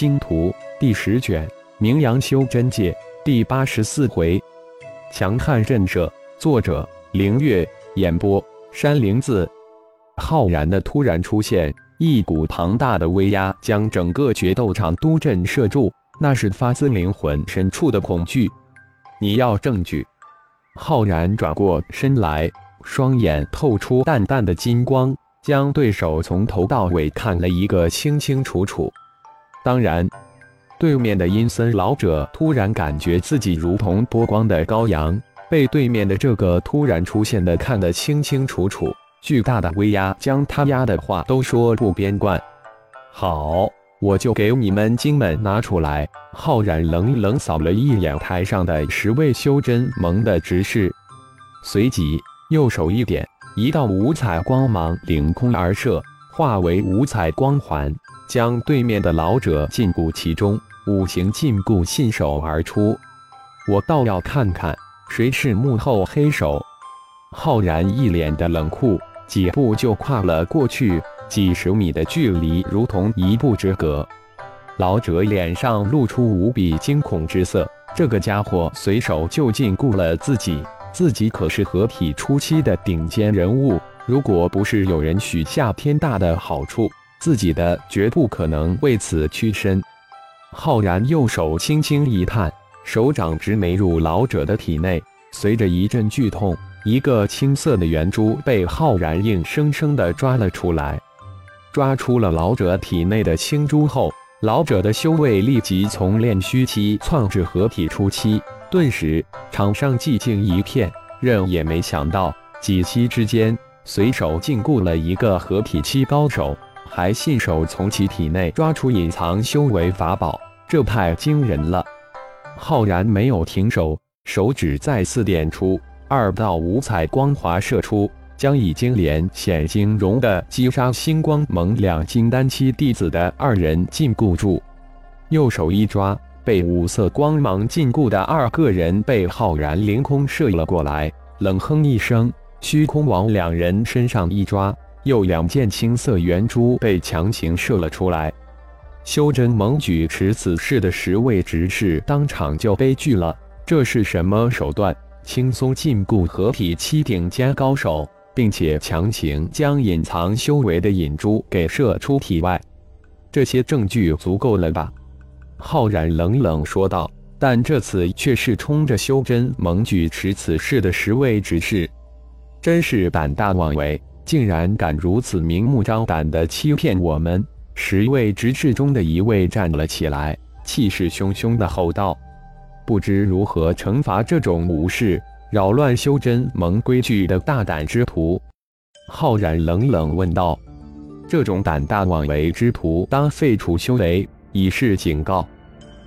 星图》第十卷《名扬修真界》第八十四回，强悍震慑。作者：凌月。演播：山灵子。浩然的突然出现，一股庞大的威压将整个决斗场都震慑住，那是发自灵魂深处的恐惧。你要证据？浩然转过身来，双眼透出淡淡的金光，将对手从头到尾看了一个清清楚楚。当然，对面的阴森老者突然感觉自己如同波光的羔羊。被对面的这个突然出现的看得清清楚楚，巨大的威压将他压的话都说不边关。好，我就给你们精们拿出来。浩然冷冷扫了一眼台上的十位修真盟的执事，随即右手一点，一道五彩光芒凌空而射，化为五彩光环，将对面的老者禁锢其中。五行禁锢信手而出，我倒要看看。谁是幕后黑手？浩然一脸的冷酷，几步就跨了过去，几十米的距离如同一步之隔。老者脸上露出无比惊恐之色，这个家伙随手就禁锢了自己，自己可是合体初期的顶尖人物，如果不是有人许下天大的好处，自己的绝不可能为此屈身。浩然右手轻轻一探。手掌直没入老者的体内，随着一阵剧痛，一个青色的圆珠被浩然硬生生的抓了出来。抓出了老者体内的青珠后，老者的修为立即从炼虚期窜至合体初期，顿时场上寂静一片。任也没想到，几息之间随手禁锢了一个合体期高手，还信手从其体内抓出隐藏修为法宝，这太惊人了。浩然没有停手，手指再次点出，二道五彩光华射出，将已经连显晶融的击杀星光盟两金丹期弟子的二人禁锢住。右手一抓，被五色光芒禁锢的二个人被浩然凌空射了过来。冷哼一声，虚空往两人身上一抓，又两件青色圆珠被强行射了出来。修真盟举持此事的十位执事当场就悲剧了。这是什么手段？轻松禁锢合体七顶尖高手，并且强行将隐藏修为的引珠给射出体外。这些证据足够了吧？浩然冷冷说道。但这次却是冲着修真盟举持此事的十位执事，真是胆大妄为，竟然敢如此明目张胆地欺骗我们！十位执事中的一位站了起来，气势汹汹地吼道：“不知如何惩罚这种无视、扰乱修真盟规矩的大胆之徒。”浩然冷冷问道：“这种胆大妄为之徒，当废除修为，以示警告。”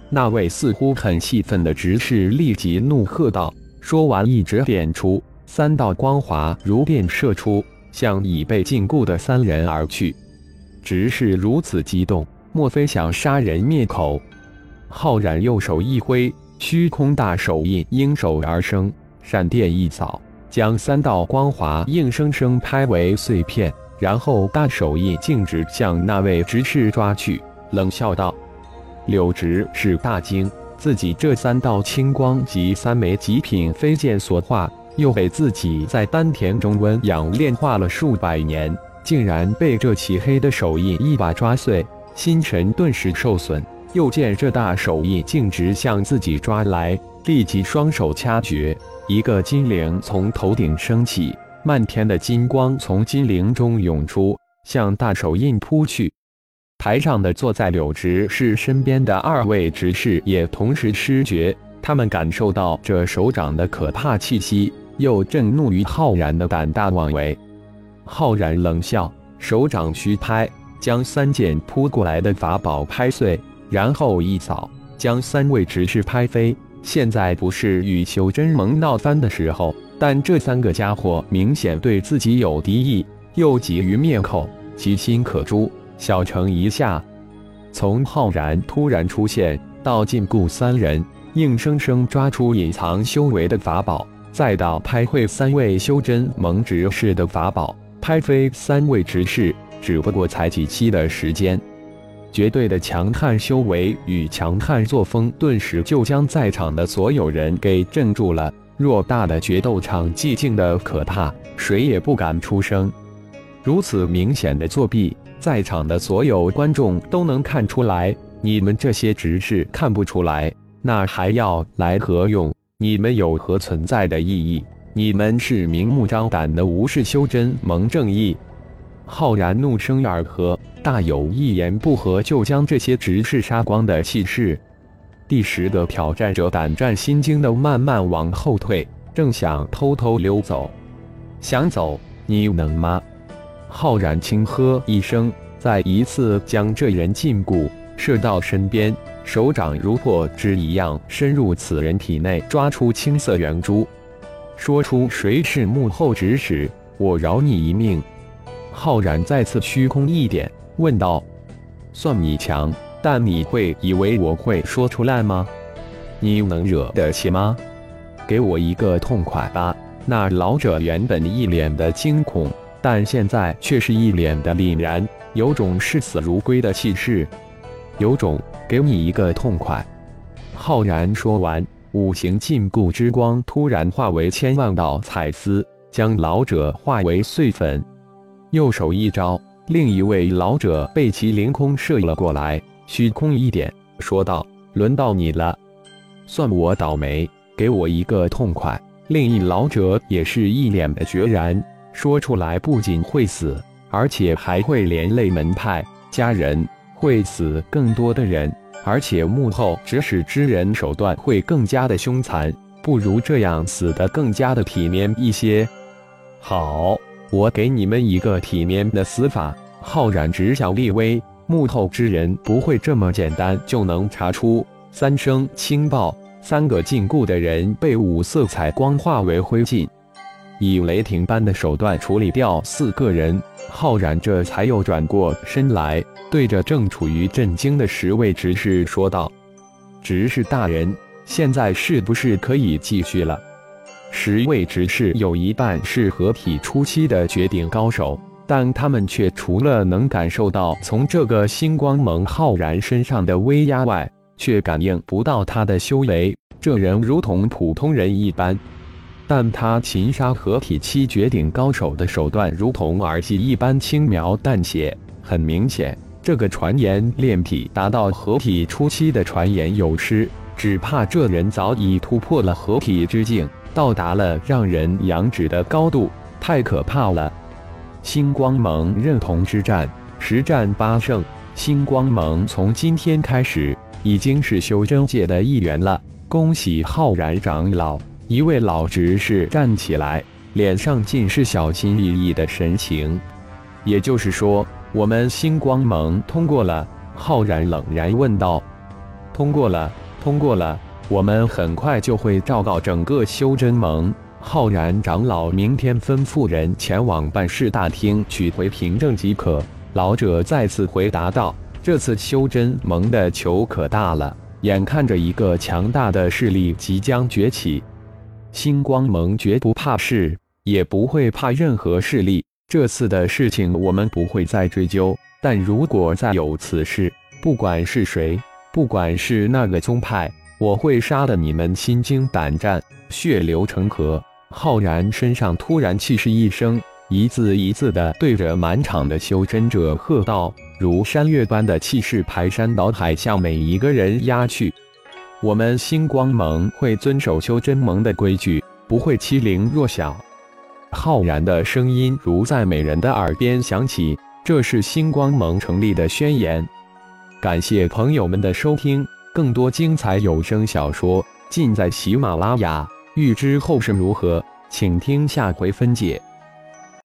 那位似乎很气愤的执事立即怒喝道：“说完，一指点出，三道光华如电射出，向已被禁锢的三人而去。”执事如此激动，莫非想杀人灭口？浩然右手一挥，虚空大手印应手而生，闪电一扫，将三道光华硬生生拍为碎片，然后大手印径直向那位执事抓去，冷笑道：“柳直是大惊，自己这三道青光及三枚极品飞剑所化，又被自己在丹田中温养炼化了数百年。”竟然被这漆黑的手印一把抓碎，心神顿时受损。又见这大手印径直向自己抓来，立即双手掐诀，一个金铃从头顶升起，漫天的金光从金铃中涌出，向大手印扑去。台上的坐在柳执事身边的二位执事也同时失觉，他们感受到这手掌的可怕气息，又震怒于浩然的胆大妄为。浩然冷笑，手掌虚拍，将三件扑过来的法宝拍碎，然后一扫，将三位执事拍飞。现在不是与修真盟闹翻的时候，但这三个家伙明显对自己有敌意，又急于灭口，其心可诛。小城一下，从浩然突然出现到禁锢三人，硬生生抓出隐藏修为的法宝，再到拍会三位修真盟执事的法宝。拍飞三位执事，只不过才几期的时间。绝对的强悍修为与强悍作风，顿时就将在场的所有人给镇住了。偌大的决斗场，寂静的可怕，谁也不敢出声。如此明显的作弊，在场的所有观众都能看出来。你们这些执事看不出来，那还要来何用？你们有何存在的意义？你们是明目张胆的无视修真盟正义。浩然怒声而喝。大有一言不合就将这些执事杀光的气势。第十个挑战者胆战心惊的慢慢往后退，正想偷偷溜走。想走，你能吗？浩然轻喝一声，再一次将这人禁锢，射到身边，手掌如破枝一样深入此人体内，抓出青色圆珠，说出谁是幕后指使，我饶你一命。浩然再次虚空一点。问道：“算你强，但你会以为我会说出来吗？你能惹得起吗？给我一个痛快吧！”那老者原本一脸的惊恐，但现在却是一脸的凛然，有种视死如归的气势。有种，给你一个痛快！浩然说完，五行禁锢之光突然化为千万道彩丝，将老者化为碎粉。右手一招。另一位老者被其凌空射了过来，虚空一点，说道：“轮到你了，算我倒霉，给我一个痛快。”另一老者也是一脸的决然，说出来不仅会死，而且还会连累门派家人，会死更多的人，而且幕后指使之人手段会更加的凶残，不如这样死的更加的体面一些。好。我给你们一个体面的死法。浩然只想立威，幕后之人不会这么简单就能查出。三声轻爆，三个禁锢的人被五色彩光化为灰烬。以雷霆般的手段处理掉四个人，浩然这才又转过身来，对着正处于震惊的十位执事说道：“执事大人，现在是不是可以继续了？”十位执事有一半是合体初期的绝顶高手，但他们却除了能感受到从这个星光盟浩然身上的威压外，却感应不到他的修为。这人如同普通人一般，但他擒杀合体期绝顶高手的手段如同儿戏一般轻描淡写。很明显，这个传言炼体达到合体初期的传言有失，只怕这人早已突破了合体之境。到达了让人仰止的高度，太可怕了！星光盟认同之战，十战八胜。星光盟从今天开始已经是修真界的一员了。恭喜浩然长老！一位老执事站起来，脸上尽是小心翼翼的神情。也就是说，我们星光盟通过了？浩然冷然问道。通过了，通过了。我们很快就会昭告整个修真盟。浩然长老明天吩咐人前往办事大厅取回凭证即可。老者再次回答道：“这次修真盟的球可大了，眼看着一个强大的势力即将崛起。星光盟绝不怕事，也不会怕任何势力。这次的事情我们不会再追究，但如果再有此事，不管是谁，不管是那个宗派。”我会杀得你们心惊胆战，血流成河。浩然身上突然气势一升，一字一字的对着满场的修真者喝道，如山岳般的气势排山倒海向每一个人压去。我们星光盟会遵守修真盟的规矩，不会欺凌弱小。浩然的声音如在美人的耳边响起，这是星光盟成立的宣言。感谢朋友们的收听。更多精彩有声小说尽在喜马拉雅，欲知后事如何，请听下回分解。